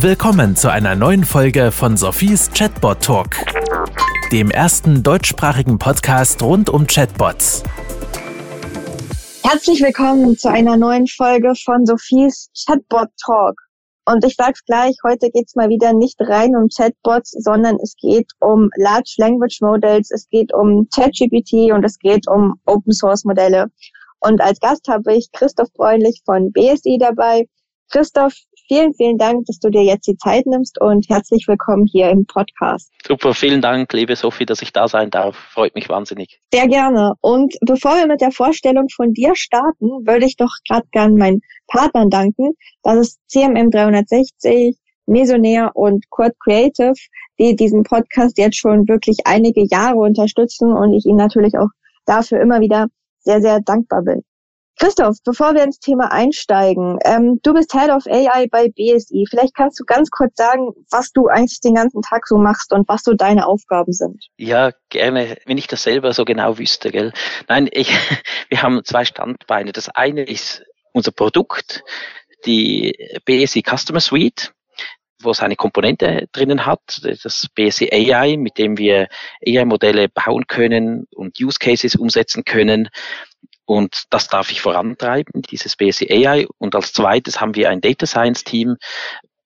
Willkommen zu einer neuen Folge von Sophies Chatbot Talk, dem ersten deutschsprachigen Podcast rund um Chatbots. Herzlich willkommen zu einer neuen Folge von Sophies Chatbot Talk. Und ich sag's gleich, heute geht's mal wieder nicht rein um Chatbots, sondern es geht um Large Language Models, es geht um ChatGPT und es geht um Open Source Modelle. Und als Gast habe ich Christoph Bräunlich von BSI dabei. Christoph, vielen, vielen Dank, dass du dir jetzt die Zeit nimmst und herzlich willkommen hier im Podcast. Super, vielen Dank, liebe Sophie, dass ich da sein darf. Freut mich wahnsinnig. Sehr gerne. Und bevor wir mit der Vorstellung von dir starten, würde ich doch gerade gern meinen Partnern danken. Das ist CMM 360, Mesonair und Quad Creative, die diesen Podcast jetzt schon wirklich einige Jahre unterstützen und ich ihnen natürlich auch dafür immer wieder sehr, sehr dankbar bin. Christoph, bevor wir ins Thema einsteigen, ähm, du bist Head of AI bei BSI. Vielleicht kannst du ganz kurz sagen, was du eigentlich den ganzen Tag so machst und was so deine Aufgaben sind. Ja, gerne, wenn ich das selber so genau wüsste, gell? Nein, ich, wir haben zwei Standbeine. Das eine ist unser Produkt, die BSI Customer Suite wo es eine Komponente drinnen hat, das BSI AI, mit dem wir AI-Modelle bauen können und Use Cases umsetzen können, und das darf ich vorantreiben, dieses BSC AI. Und als zweites haben wir ein Data Science Team,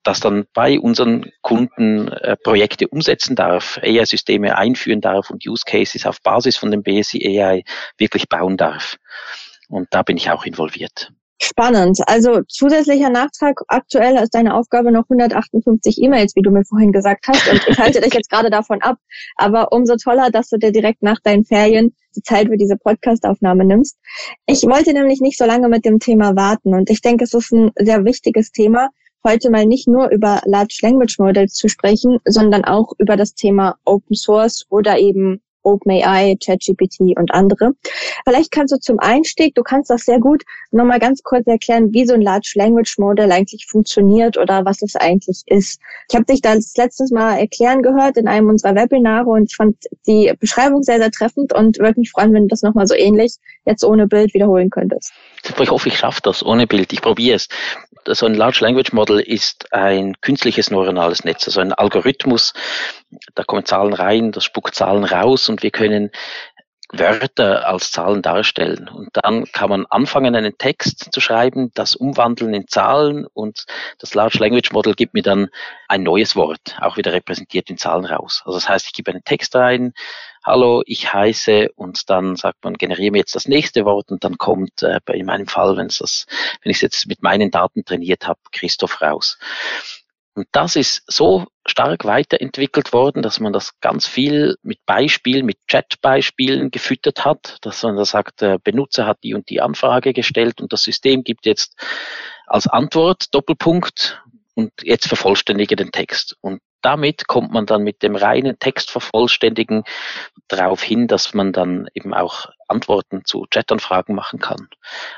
das dann bei unseren Kunden äh, Projekte umsetzen darf, AI-Systeme einführen darf und Use Cases auf Basis von dem BSI AI wirklich bauen darf. Und da bin ich auch involviert. Spannend. Also zusätzlicher Nachtrag, aktuell ist deine Aufgabe noch 158 E-Mails, wie du mir vorhin gesagt hast. Und ich halte dich jetzt gerade davon ab. Aber umso toller, dass du dir direkt nach deinen Ferien die Zeit für diese Podcast-Aufnahme nimmst. Ich wollte nämlich nicht so lange mit dem Thema warten. Und ich denke, es ist ein sehr wichtiges Thema, heute mal nicht nur über Large Language Models zu sprechen, sondern auch über das Thema Open Source oder eben OpenAI, ChatGPT und andere. Vielleicht kannst du zum Einstieg, du kannst das sehr gut nochmal ganz kurz erklären, wie so ein Large Language Model eigentlich funktioniert oder was es eigentlich ist. Ich habe dich das letztes Mal erklären gehört in einem unserer Webinare und ich fand die Beschreibung sehr, sehr treffend und würde mich freuen, wenn du das nochmal so ähnlich jetzt ohne Bild wiederholen könntest. Ich hoffe, ich schaffe das ohne Bild. Ich probiere es. So ein Large Language Model ist ein künstliches neuronales Netz, also ein Algorithmus. Da kommen Zahlen rein, das spuckt Zahlen raus und wir können Wörter als Zahlen darstellen. Und dann kann man anfangen, einen Text zu schreiben, das umwandeln in Zahlen und das Large Language Model gibt mir dann ein neues Wort, auch wieder repräsentiert in Zahlen raus. Also das heißt, ich gebe einen Text rein, hallo, ich heiße und dann sagt man, generiere mir jetzt das nächste Wort und dann kommt äh, in meinem Fall, wenn es das, wenn ich es jetzt mit meinen Daten trainiert habe, Christoph raus. Und das ist so stark weiterentwickelt worden, dass man das ganz viel mit Beispielen, mit Chat-Beispielen gefüttert hat, dass man da sagt, der Benutzer hat die und die Anfrage gestellt und das System gibt jetzt als Antwort Doppelpunkt und jetzt vervollständige den Text. Und damit kommt man dann mit dem reinen Textvervollständigen darauf hin, dass man dann eben auch Antworten zu Chatanfragen machen kann.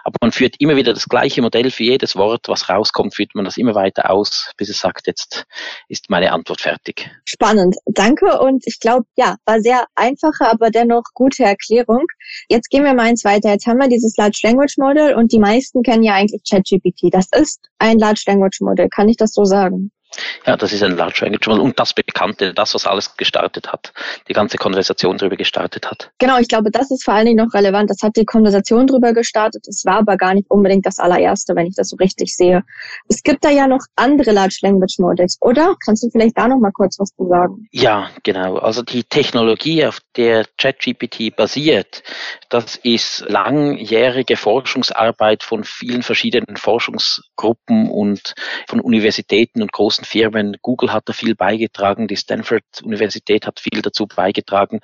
Aber man führt immer wieder das gleiche Modell für jedes Wort, was rauskommt, führt man das immer weiter aus, bis es sagt, jetzt ist meine Antwort fertig. Spannend, danke. Und ich glaube, ja, war sehr einfache, aber dennoch gute Erklärung. Jetzt gehen wir mal eins weiter. Jetzt haben wir dieses Large Language Model und die meisten kennen ja eigentlich ChatGPT. Das ist ein Large Language Model. Kann ich das so sagen? Ja, das ist ein Large Language Model und das Bekannte, das, was alles gestartet hat, die ganze Konversation darüber gestartet hat. Genau, ich glaube, das ist vor allen Dingen noch relevant. Das hat die Konversation darüber gestartet. Es war aber gar nicht unbedingt das allererste, wenn ich das so richtig sehe. Es gibt da ja noch andere Large Language Models, oder? Kannst du vielleicht da noch mal kurz was zu sagen? Ja, genau. Also die Technologie, auf der ChatGPT basiert, das ist langjährige Forschungsarbeit von vielen verschiedenen Forschungsgruppen und von Universitäten und großen großen Firmen. Google hat da viel beigetragen, die Stanford Universität hat viel dazu beigetragen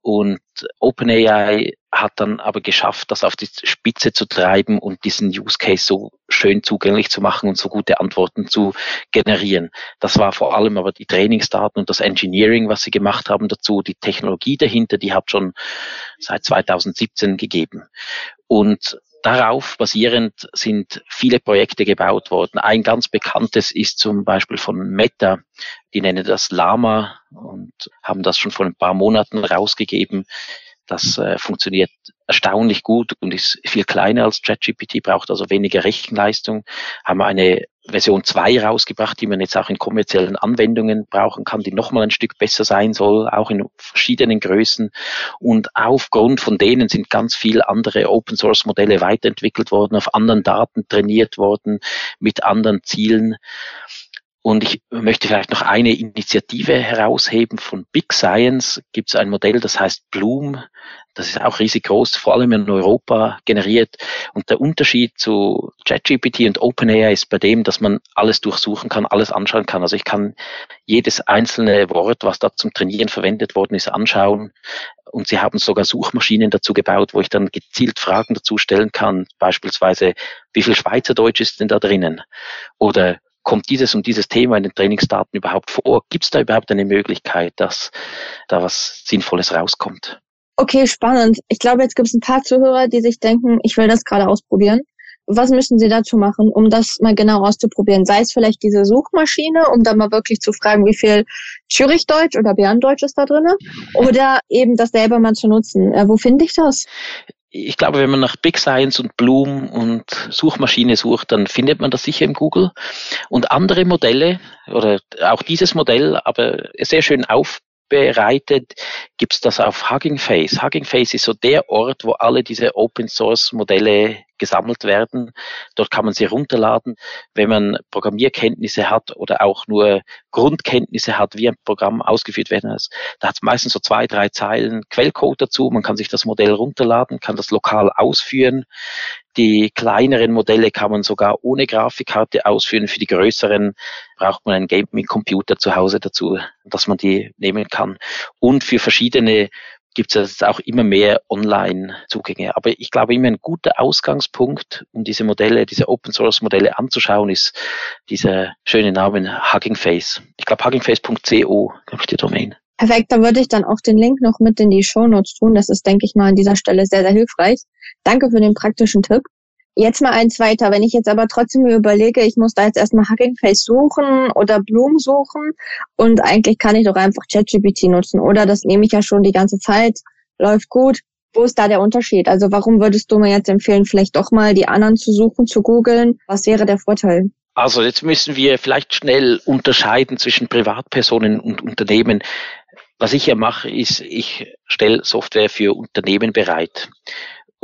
und OpenAI hat dann aber geschafft, das auf die Spitze zu treiben und diesen Use Case so schön zugänglich zu machen und so gute Antworten zu generieren. Das war vor allem aber die Trainingsdaten und das Engineering, was sie gemacht haben dazu, die Technologie dahinter, die hat schon seit 2017 gegeben. Und darauf basierend sind viele Projekte gebaut worden. Ein ganz bekanntes ist zum Beispiel von Meta. Die nennen das Lama und haben das schon vor ein paar Monaten rausgegeben. Das äh, funktioniert erstaunlich gut und ist viel kleiner als ChatGPT, braucht also weniger Rechenleistung, haben eine Version 2 rausgebracht, die man jetzt auch in kommerziellen Anwendungen brauchen kann, die nochmal ein Stück besser sein soll, auch in verschiedenen Größen. Und aufgrund von denen sind ganz viele andere Open Source Modelle weiterentwickelt worden, auf anderen Daten trainiert worden, mit anderen Zielen. Und ich möchte vielleicht noch eine Initiative herausheben. Von Big Science gibt es ein Modell, das heißt Bloom. Das ist auch riesig groß, vor allem in Europa generiert. Und der Unterschied zu ChatGPT und OpenAI ist bei dem, dass man alles durchsuchen kann, alles anschauen kann. Also ich kann jedes einzelne Wort, was da zum Trainieren verwendet worden ist, anschauen. Und sie haben sogar Suchmaschinen dazu gebaut, wo ich dann gezielt Fragen dazu stellen kann. Beispielsweise, wie viel Schweizerdeutsch ist denn da drinnen? Oder kommt dieses und dieses Thema in den Trainingsdaten überhaupt vor? Gibt es da überhaupt eine Möglichkeit, dass da was Sinnvolles rauskommt? Okay, spannend. Ich glaube, jetzt gibt es ein paar Zuhörer, die sich denken, ich will das gerade ausprobieren. Was müssen Sie dazu machen, um das mal genau auszuprobieren? Sei es vielleicht diese Suchmaschine, um da mal wirklich zu fragen, wie viel Zürichdeutsch oder Berndeutsch ist da drin? Oder eben das selber mal zu nutzen. Äh, wo finde ich das? Ich glaube, wenn man nach Big Science und Bloom und Suchmaschine sucht, dann findet man das sicher im Google. Und andere Modelle oder auch dieses Modell, aber sehr schön auf bereitet, gibt es das auf Hugging Face. Hugging Face ist so der Ort, wo alle diese Open Source Modelle gesammelt werden. Dort kann man sie runterladen. Wenn man Programmierkenntnisse hat oder auch nur Grundkenntnisse hat, wie ein Programm ausgeführt werden muss, da hat es meistens so zwei, drei Zeilen Quellcode dazu. Man kann sich das Modell runterladen, kann das lokal ausführen. Die kleineren Modelle kann man sogar ohne Grafikkarte ausführen. Für die größeren braucht man einen Gaming-Computer zu Hause dazu, dass man die nehmen kann. Und für verschiedene gibt es auch immer mehr Online-Zugänge. Aber ich glaube, immer ein guter Ausgangspunkt, um diese Modelle, diese Open-Source-Modelle anzuschauen, ist dieser schöne Name Hugging Face. Ich glaube, huggingface.co, glaube ich, die Domain. Perfekt, da würde ich dann auch den Link noch mit in die Show Notes tun. Das ist, denke ich mal, an dieser Stelle sehr, sehr hilfreich. Danke für den praktischen Tipp. Jetzt mal eins weiter. Wenn ich jetzt aber trotzdem mir überlege, ich muss da jetzt erstmal Hugging Face suchen oder Bloom suchen und eigentlich kann ich doch einfach ChatGPT nutzen oder das nehme ich ja schon die ganze Zeit, läuft gut. Wo ist da der Unterschied? Also warum würdest du mir jetzt empfehlen, vielleicht doch mal die anderen zu suchen, zu googeln? Was wäre der Vorteil? Also jetzt müssen wir vielleicht schnell unterscheiden zwischen Privatpersonen und Unternehmen. Was ich ja mache, ist, ich stelle Software für Unternehmen bereit.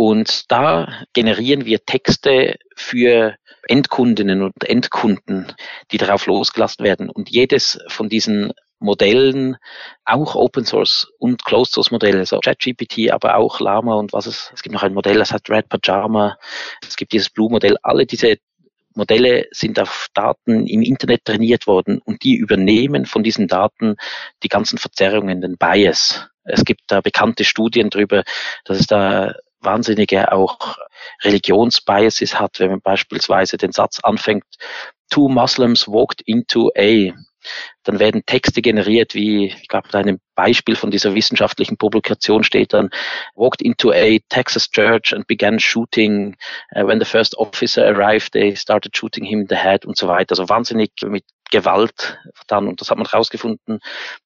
Und da generieren wir Texte für Endkundinnen und Endkunden, die darauf losgelassen werden. Und jedes von diesen Modellen, auch Open Source und Closed Source Modelle, also ChatGPT, aber auch Lama und was es, es gibt noch ein Modell, das hat Red Pajama, es gibt dieses Blue Modell, alle diese Modelle sind auf Daten im Internet trainiert worden und die übernehmen von diesen Daten die ganzen Verzerrungen, den Bias. Es gibt da bekannte Studien darüber, dass es da wahnsinnige auch Religionsbiases hat, wenn man beispielsweise den Satz anfängt, two Muslims walked into a, dann werden Texte generiert, wie, ich glaube, in einem Beispiel von dieser wissenschaftlichen Publikation steht dann, walked into a Texas church and began shooting. Uh, when the first officer arrived, they started shooting him in the head und so weiter. Also wahnsinnig mit Gewalt dann. Und das hat man herausgefunden,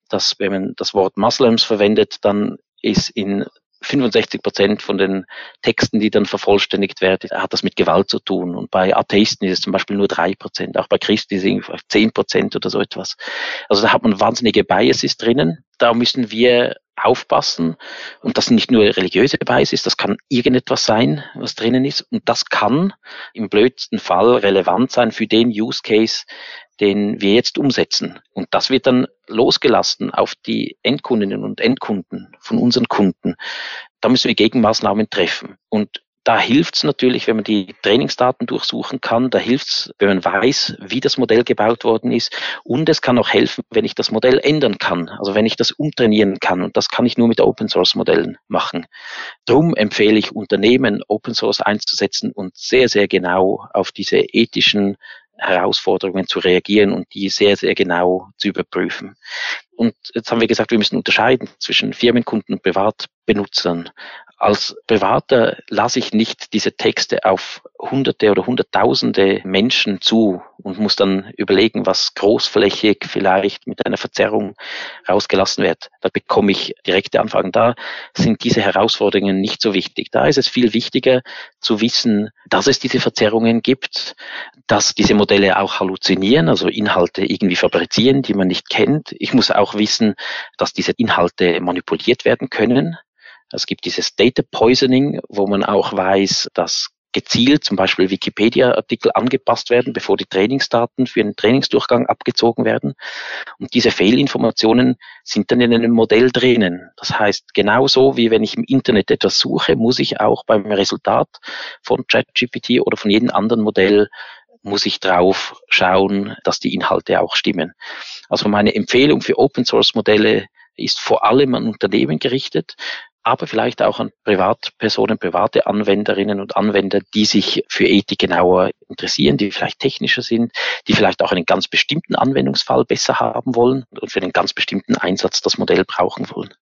dass wenn man das Wort Muslims verwendet, dann ist in 65 Prozent von den Texten, die dann vervollständigt werden, hat das mit Gewalt zu tun. Und bei Atheisten ist es zum Beispiel nur drei Prozent. Auch bei Christen ist es zehn Prozent oder so etwas. Also da hat man wahnsinnige Biases drinnen. Da müssen wir aufpassen. Und das nicht nur religiöse Biases, das kann irgendetwas sein, was drinnen ist. Und das kann im blödsten Fall relevant sein für den Use Case, den wir jetzt umsetzen. Und das wird dann losgelassen auf die Endkundinnen und Endkunden von unseren Kunden. Da müssen wir Gegenmaßnahmen treffen. Und da hilft es natürlich, wenn man die Trainingsdaten durchsuchen kann. Da hilft es, wenn man weiß, wie das Modell gebaut worden ist. Und es kann auch helfen, wenn ich das Modell ändern kann. Also wenn ich das umtrainieren kann. Und das kann ich nur mit Open Source Modellen machen. Drum empfehle ich Unternehmen, Open Source einzusetzen und sehr, sehr genau auf diese ethischen Herausforderungen zu reagieren und die sehr, sehr genau zu überprüfen. Und jetzt haben wir gesagt, wir müssen unterscheiden zwischen Firmenkunden und Privatbenutzern. Als Privater lasse ich nicht diese Texte auf Hunderte oder Hunderttausende Menschen zu und muss dann überlegen, was großflächig vielleicht mit einer Verzerrung rausgelassen wird. Da bekomme ich direkte Anfragen. Da sind diese Herausforderungen nicht so wichtig. Da ist es viel wichtiger zu wissen, dass es diese Verzerrungen gibt, dass diese Modelle auch halluzinieren, also Inhalte irgendwie fabrizieren, die man nicht kennt. Ich muss auch wissen, dass diese Inhalte manipuliert werden können. Es gibt dieses Data Poisoning, wo man auch weiß, dass gezielt zum Beispiel Wikipedia-Artikel angepasst werden, bevor die Trainingsdaten für einen Trainingsdurchgang abgezogen werden. Und diese Fehlinformationen sind dann in einem Modell drinnen. Das heißt, genauso wie wenn ich im Internet etwas suche, muss ich auch beim Resultat von ChatGPT oder von jedem anderen Modell muss ich drauf schauen, dass die Inhalte auch stimmen. Also meine Empfehlung für Open Source Modelle ist vor allem an Unternehmen gerichtet, aber vielleicht auch an Privatpersonen, private Anwenderinnen und Anwender, die sich für Ethik genauer interessieren, die vielleicht technischer sind, die vielleicht auch einen ganz bestimmten Anwendungsfall besser haben wollen und für einen ganz bestimmten Einsatz das Modell brauchen wollen.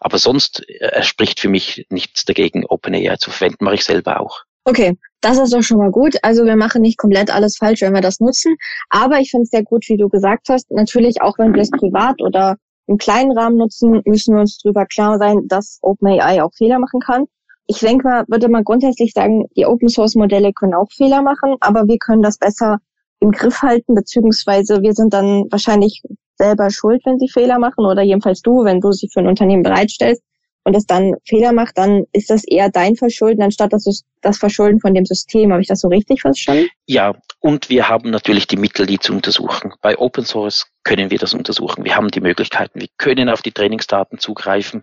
Aber sonst äh, spricht für mich nichts dagegen, OpenAI zu verwenden, mache ich selber auch. Okay, das ist doch schon mal gut. Also wir machen nicht komplett alles falsch, wenn wir das nutzen. Aber ich finde es sehr gut, wie du gesagt hast. Natürlich, auch wenn wir es privat oder im kleinen Rahmen nutzen, müssen wir uns darüber klar sein, dass OpenAI auch Fehler machen kann. Ich denke mal, würde man grundsätzlich sagen, die Open Source Modelle können auch Fehler machen, aber wir können das besser im Griff halten, beziehungsweise wir sind dann wahrscheinlich selber schuld, wenn sie Fehler machen oder jedenfalls du, wenn du sie für ein Unternehmen bereitstellst und es dann Fehler macht, dann ist das eher dein Verschulden, anstatt das, das Verschulden von dem System. Habe ich das so richtig verstanden? Ja, und wir haben natürlich die Mittel, die zu untersuchen. Bei Open Source können wir das untersuchen. Wir haben die Möglichkeiten. Wir können auf die Trainingsdaten zugreifen.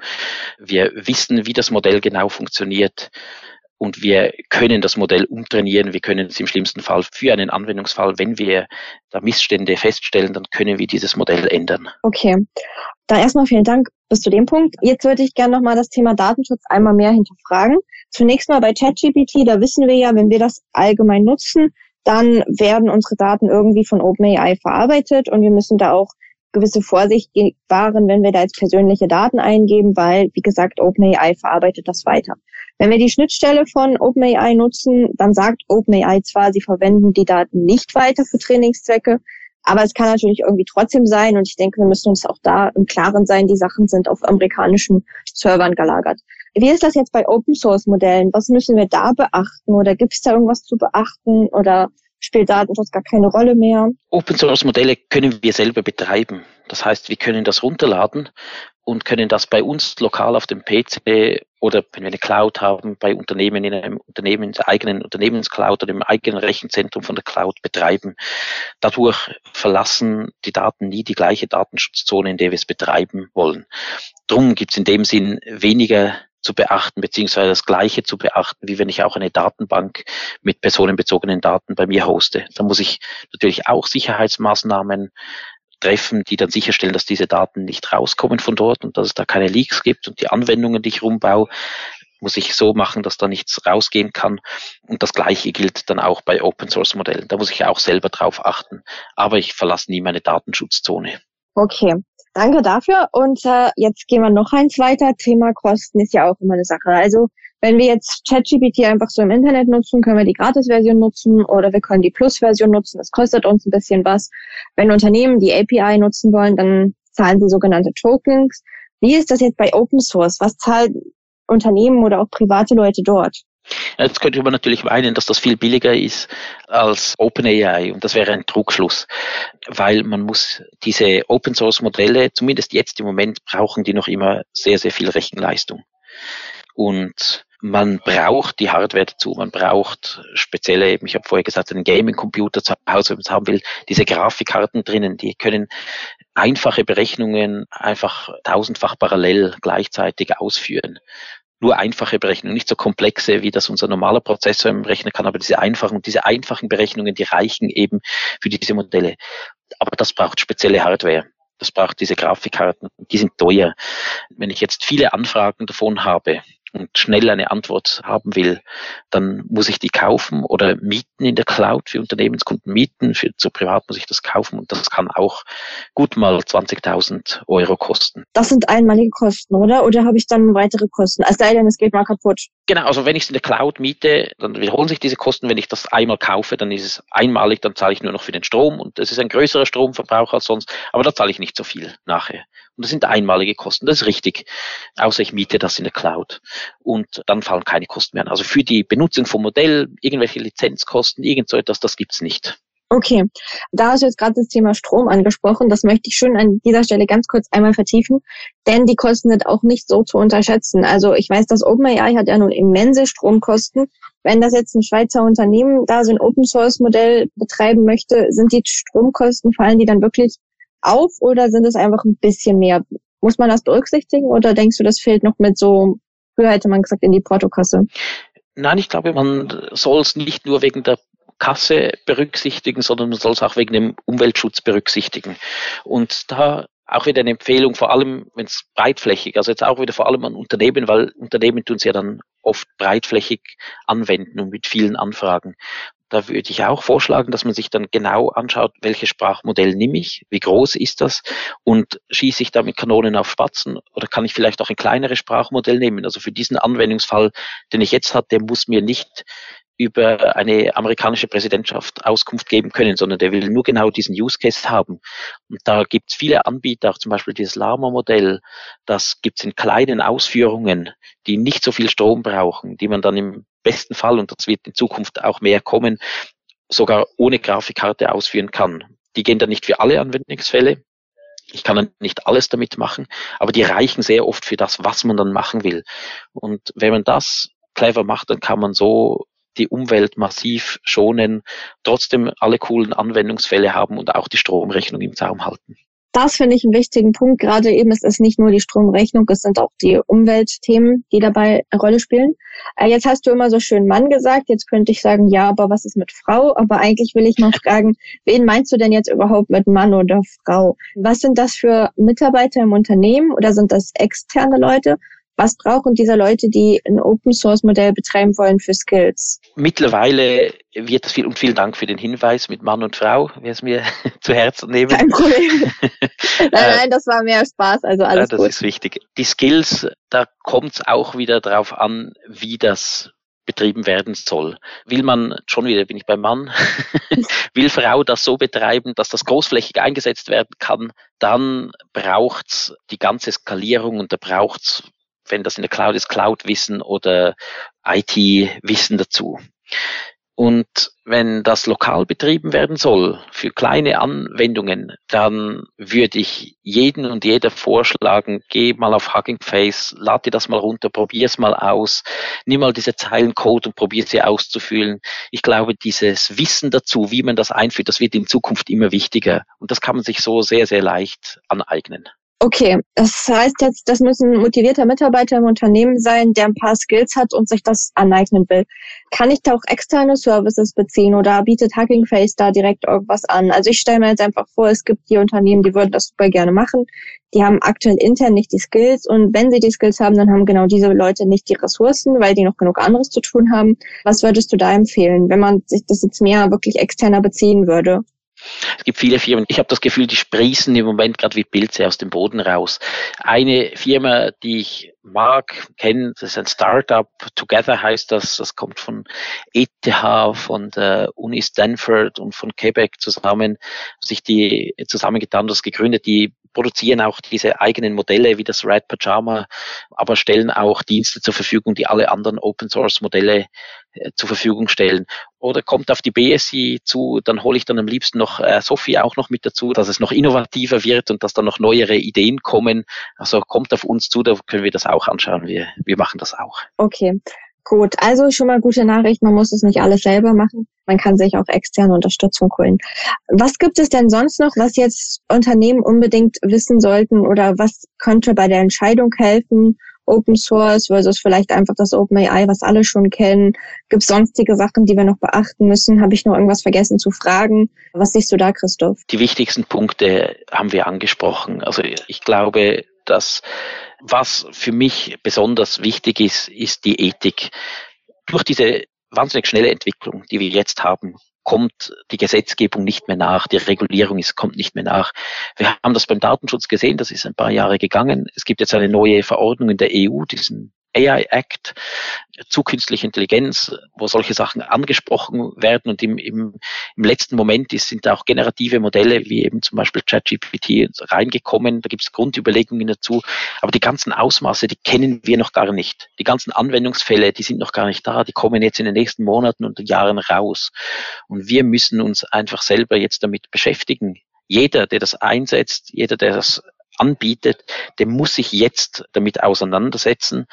Wir wissen, wie das Modell genau funktioniert und wir können das Modell umtrainieren. Wir können es im schlimmsten Fall für einen Anwendungsfall, wenn wir da Missstände feststellen, dann können wir dieses Modell ändern. Okay. Da erstmal vielen Dank bis zu dem Punkt. Jetzt würde ich gerne nochmal das Thema Datenschutz einmal mehr hinterfragen. Zunächst mal bei ChatGPT, da wissen wir ja, wenn wir das allgemein nutzen, dann werden unsere Daten irgendwie von OpenAI verarbeitet und wir müssen da auch gewisse Vorsicht wahren, wenn wir da jetzt persönliche Daten eingeben, weil, wie gesagt, OpenAI verarbeitet das weiter. Wenn wir die Schnittstelle von OpenAI nutzen, dann sagt OpenAI zwar, sie verwenden die Daten nicht weiter für Trainingszwecke, aber es kann natürlich irgendwie trotzdem sein und ich denke, wir müssen uns auch da im Klaren sein, die Sachen sind auf amerikanischen Servern gelagert. Wie ist das jetzt bei Open Source Modellen? Was müssen wir da beachten oder gibt es da irgendwas zu beachten oder spielt Datenschutz gar keine Rolle mehr? Open Source Modelle können wir selber betreiben. Das heißt, wir können das runterladen und können das bei uns lokal auf dem PC oder wenn wir eine Cloud haben, bei Unternehmen in einem Unternehmen, der eigenen Unternehmenscloud oder im eigenen Rechenzentrum von der Cloud betreiben. Dadurch verlassen die Daten nie die gleiche Datenschutzzone, in der wir es betreiben wollen. Drum gibt es in dem Sinn weniger zu beachten, beziehungsweise das Gleiche zu beachten, wie wenn ich auch eine Datenbank mit personenbezogenen Daten bei mir hoste. Da muss ich natürlich auch Sicherheitsmaßnahmen treffen, die dann sicherstellen, dass diese Daten nicht rauskommen von dort und dass es da keine Leaks gibt und die Anwendungen, die ich rumbaue, muss ich so machen, dass da nichts rausgehen kann. Und das Gleiche gilt dann auch bei Open Source Modellen. Da muss ich auch selber drauf achten. Aber ich verlasse nie meine Datenschutzzone. Okay, danke dafür. Und äh, jetzt gehen wir noch eins weiter. Thema Kosten ist ja auch immer eine Sache. Also wenn wir jetzt ChatGPT einfach so im Internet nutzen, können wir die Gratis-Version nutzen oder wir können die Plus-Version nutzen. Das kostet uns ein bisschen was. Wenn Unternehmen die API nutzen wollen, dann zahlen sie sogenannte Tokens. Wie ist das jetzt bei Open Source? Was zahlen Unternehmen oder auch private Leute dort? Jetzt könnte man natürlich meinen, dass das viel billiger ist als OpenAI und das wäre ein Trugschluss, weil man muss diese Open Source Modelle, zumindest jetzt im Moment, brauchen die noch immer sehr, sehr viel Rechenleistung. Und man braucht die Hardware dazu, man braucht spezielle, ich habe vorher gesagt, einen Gaming-Computer zu Hause, wenn man es haben will, diese Grafikkarten drinnen, die können einfache Berechnungen einfach tausendfach parallel gleichzeitig ausführen. Nur einfache Berechnungen, nicht so komplexe, wie das unser normaler Prozessor rechnen kann, aber diese einfachen, diese einfachen Berechnungen, die reichen eben für diese Modelle. Aber das braucht spezielle Hardware. Das braucht diese Grafikkarten. Die sind teuer. Wenn ich jetzt viele Anfragen davon habe, und schnell eine Antwort haben will, dann muss ich die kaufen oder mieten in der Cloud für Unternehmenskunden mieten, für zu privat muss ich das kaufen und das kann auch gut mal 20.000 Euro kosten. Das sind einmalige Kosten, oder? Oder habe ich dann weitere Kosten? Es sei denn, es geht mal kaputt. Genau, also wenn ich es in der Cloud miete, dann wiederholen sich diese Kosten. Wenn ich das einmal kaufe, dann ist es einmalig, dann zahle ich nur noch für den Strom und es ist ein größerer Stromverbrauch als sonst, aber da zahle ich nicht so viel nachher. Und das sind einmalige Kosten, das ist richtig, außer ich miete das in der Cloud. Und dann fallen keine Kosten mehr an. Also für die Benutzung vom Modell, irgendwelche Lizenzkosten, irgend so etwas, das gibt's nicht. Okay, da hast du jetzt gerade das Thema Strom angesprochen. Das möchte ich schon an dieser Stelle ganz kurz einmal vertiefen, denn die Kosten sind auch nicht so zu unterschätzen. Also ich weiß, dass OpenAI hat ja nun immense Stromkosten. Wenn das jetzt ein Schweizer Unternehmen da so ein Open Source Modell betreiben möchte, sind die Stromkosten, fallen die dann wirklich auf oder sind es einfach ein bisschen mehr? Muss man das berücksichtigen oder denkst du, das fehlt noch mit so, früher hätte man gesagt, in die Portokasse? Nein, ich glaube, man soll es nicht nur wegen der Kasse berücksichtigen, sondern man soll es auch wegen dem Umweltschutz berücksichtigen. Und da auch wieder eine Empfehlung, vor allem wenn es breitflächig, also jetzt auch wieder vor allem an Unternehmen, weil Unternehmen tun es ja dann oft breitflächig anwenden und mit vielen Anfragen. Da würde ich auch vorschlagen, dass man sich dann genau anschaut, welches Sprachmodell nehme ich, wie groß ist das und schieße ich da mit Kanonen auf Spatzen oder kann ich vielleicht auch ein kleineres Sprachmodell nehmen. Also für diesen Anwendungsfall, den ich jetzt hatte, muss mir nicht über eine amerikanische Präsidentschaft Auskunft geben können, sondern der will nur genau diesen Use Case haben. Und da gibt es viele Anbieter, auch zum Beispiel dieses Lama-Modell, das gibt es in kleinen Ausführungen, die nicht so viel Strom brauchen, die man dann im besten Fall, und das wird in Zukunft auch mehr kommen, sogar ohne Grafikkarte ausführen kann. Die gehen dann nicht für alle Anwendungsfälle. Ich kann dann nicht alles damit machen, aber die reichen sehr oft für das, was man dann machen will. Und wenn man das clever macht, dann kann man so die Umwelt massiv schonen, trotzdem alle coolen Anwendungsfälle haben und auch die Stromrechnung im Zaum halten. Das finde ich einen wichtigen Punkt. Gerade eben ist es nicht nur die Stromrechnung, es sind auch die Umweltthemen, die dabei eine Rolle spielen. Äh, jetzt hast du immer so schön Mann gesagt. Jetzt könnte ich sagen, ja, aber was ist mit Frau? Aber eigentlich will ich mal fragen, wen meinst du denn jetzt überhaupt mit Mann oder Frau? Was sind das für Mitarbeiter im Unternehmen oder sind das externe Leute? Was brauchen diese Leute, die ein Open Source Modell betreiben wollen für Skills? Mittlerweile wird das viel und vielen Dank für den Hinweis mit Mann und Frau, wer es mir zu Herzen nehmen. Kein Problem. nein, nein, das war mehr Spaß, also alles ja, das gut. ist wichtig. Die Skills, da kommt es auch wieder darauf an, wie das betrieben werden soll. Will man, schon wieder bin ich beim Mann, will Frau das so betreiben, dass das großflächig eingesetzt werden kann, dann braucht's die ganze Skalierung und da braucht's wenn das in der Cloud ist, Cloud-Wissen oder IT-Wissen dazu. Und wenn das lokal betrieben werden soll für kleine Anwendungen, dann würde ich jeden und jeder vorschlagen, geh mal auf Hugging Face, lad dir das mal runter, probier es mal aus, nimm mal diese Zeilen Code und probier sie auszufüllen. Ich glaube, dieses Wissen dazu, wie man das einführt, das wird in Zukunft immer wichtiger. Und das kann man sich so sehr, sehr leicht aneignen. Okay, das heißt jetzt, das müssen motivierter Mitarbeiter im Unternehmen sein, der ein paar Skills hat und sich das aneignen will. Kann ich da auch externe Services beziehen oder bietet Hugging Face da direkt irgendwas an? Also ich stelle mir jetzt einfach vor, es gibt die Unternehmen, die würden das super gerne machen. Die haben aktuell intern nicht die Skills und wenn sie die Skills haben, dann haben genau diese Leute nicht die Ressourcen, weil die noch genug anderes zu tun haben. Was würdest du da empfehlen, wenn man sich das jetzt mehr wirklich externer beziehen würde? Es gibt viele Firmen, ich habe das Gefühl, die sprießen im Moment gerade wie Pilze aus dem Boden raus. Eine Firma, die ich mag, kenne, das ist ein Startup, Together heißt das, das kommt von ETH, von der Uni Stanford und von Quebec zusammen, sich die zusammengetan, das gegründet, die produzieren auch diese eigenen Modelle wie das Red Pajama, aber stellen auch Dienste zur Verfügung, die alle anderen Open Source Modelle zur Verfügung stellen. Oder kommt auf die BSI zu, dann hole ich dann am liebsten noch äh, Sophie auch noch mit dazu, dass es noch innovativer wird und dass dann noch neuere Ideen kommen. Also kommt auf uns zu, da können wir das auch anschauen. Wir, wir machen das auch. Okay. Gut, also schon mal gute Nachricht, man muss es nicht alles selber machen. Man kann sich auch externe Unterstützung holen. Was gibt es denn sonst noch, was jetzt Unternehmen unbedingt wissen sollten oder was könnte bei der Entscheidung helfen? Open Source versus vielleicht einfach das Open AI, was alle schon kennen. Gibt es sonstige Sachen, die wir noch beachten müssen? Habe ich noch irgendwas vergessen zu fragen? Was siehst du da, Christoph? Die wichtigsten Punkte haben wir angesprochen. Also ich glaube, das, was für mich besonders wichtig ist, ist die Ethik. Durch diese wahnsinnig schnelle Entwicklung, die wir jetzt haben, kommt die Gesetzgebung nicht mehr nach, die Regulierung ist, kommt nicht mehr nach. Wir haben das beim Datenschutz gesehen, das ist ein paar Jahre gegangen. Es gibt jetzt eine neue Verordnung in der EU, diesen AI Act zu künstlicher Intelligenz, wo solche Sachen angesprochen werden und im, im, im letzten Moment ist, sind da auch generative Modelle wie eben zum Beispiel ChatGPT reingekommen. Da gibt es Grundüberlegungen dazu. Aber die ganzen Ausmaße, die kennen wir noch gar nicht. Die ganzen Anwendungsfälle, die sind noch gar nicht da. Die kommen jetzt in den nächsten Monaten und Jahren raus. Und wir müssen uns einfach selber jetzt damit beschäftigen. Jeder, der das einsetzt, jeder, der das anbietet, der muss sich jetzt damit auseinandersetzen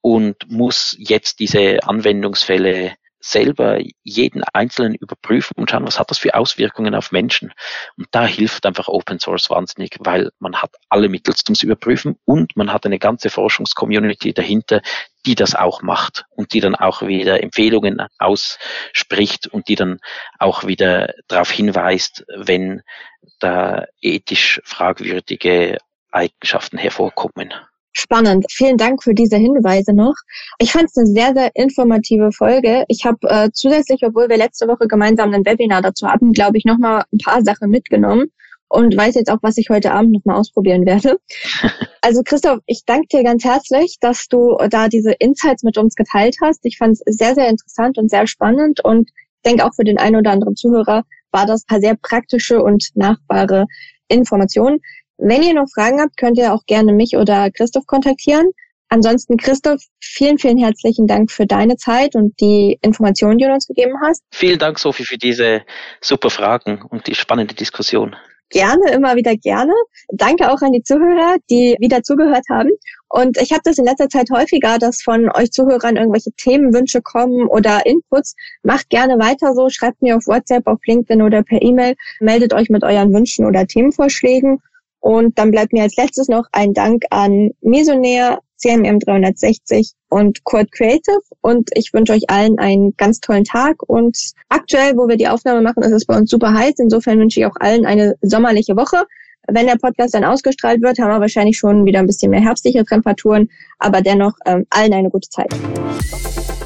und muss jetzt diese Anwendungsfälle selber jeden einzelnen überprüfen und schauen, was hat das für Auswirkungen auf Menschen. Und da hilft einfach Open Source wahnsinnig, weil man hat alle Mittel zum Überprüfen und man hat eine ganze Forschungscommunity dahinter, die das auch macht und die dann auch wieder Empfehlungen ausspricht und die dann auch wieder darauf hinweist, wenn da ethisch fragwürdige Eigenschaften hervorkommen. Spannend. Vielen Dank für diese Hinweise noch. Ich fand es eine sehr, sehr informative Folge. Ich habe äh, zusätzlich, obwohl wir letzte Woche gemeinsam ein Webinar dazu hatten, glaube ich, nochmal ein paar Sachen mitgenommen und weiß jetzt auch, was ich heute Abend nochmal ausprobieren werde. Also Christoph, ich danke dir ganz herzlich, dass du da diese Insights mit uns geteilt hast. Ich fand es sehr, sehr interessant und sehr spannend und denke auch für den einen oder anderen Zuhörer war das ein sehr praktische und nachbare Informationen. Wenn ihr noch Fragen habt, könnt ihr auch gerne mich oder Christoph kontaktieren. Ansonsten, Christoph, vielen, vielen herzlichen Dank für deine Zeit und die Informationen, die du uns gegeben hast. Vielen Dank, Sophie, für diese super Fragen und die spannende Diskussion. Gerne, immer wieder gerne. Danke auch an die Zuhörer, die wieder zugehört haben. Und ich habe das in letzter Zeit häufiger, dass von euch Zuhörern irgendwelche Themenwünsche kommen oder Inputs. Macht gerne weiter so, schreibt mir auf WhatsApp, auf LinkedIn oder per E-Mail, meldet euch mit euren Wünschen oder Themenvorschlägen. Und dann bleibt mir als letztes noch ein Dank an Mesonair, CMM 360 und Kurt Creative. Und ich wünsche euch allen einen ganz tollen Tag. Und aktuell, wo wir die Aufnahme machen, ist es bei uns super heiß. Insofern wünsche ich auch allen eine sommerliche Woche. Wenn der Podcast dann ausgestrahlt wird, haben wir wahrscheinlich schon wieder ein bisschen mehr herbstliche Temperaturen. Aber dennoch ähm, allen eine gute Zeit.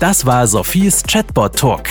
Das war Sophies Chatbot Talk.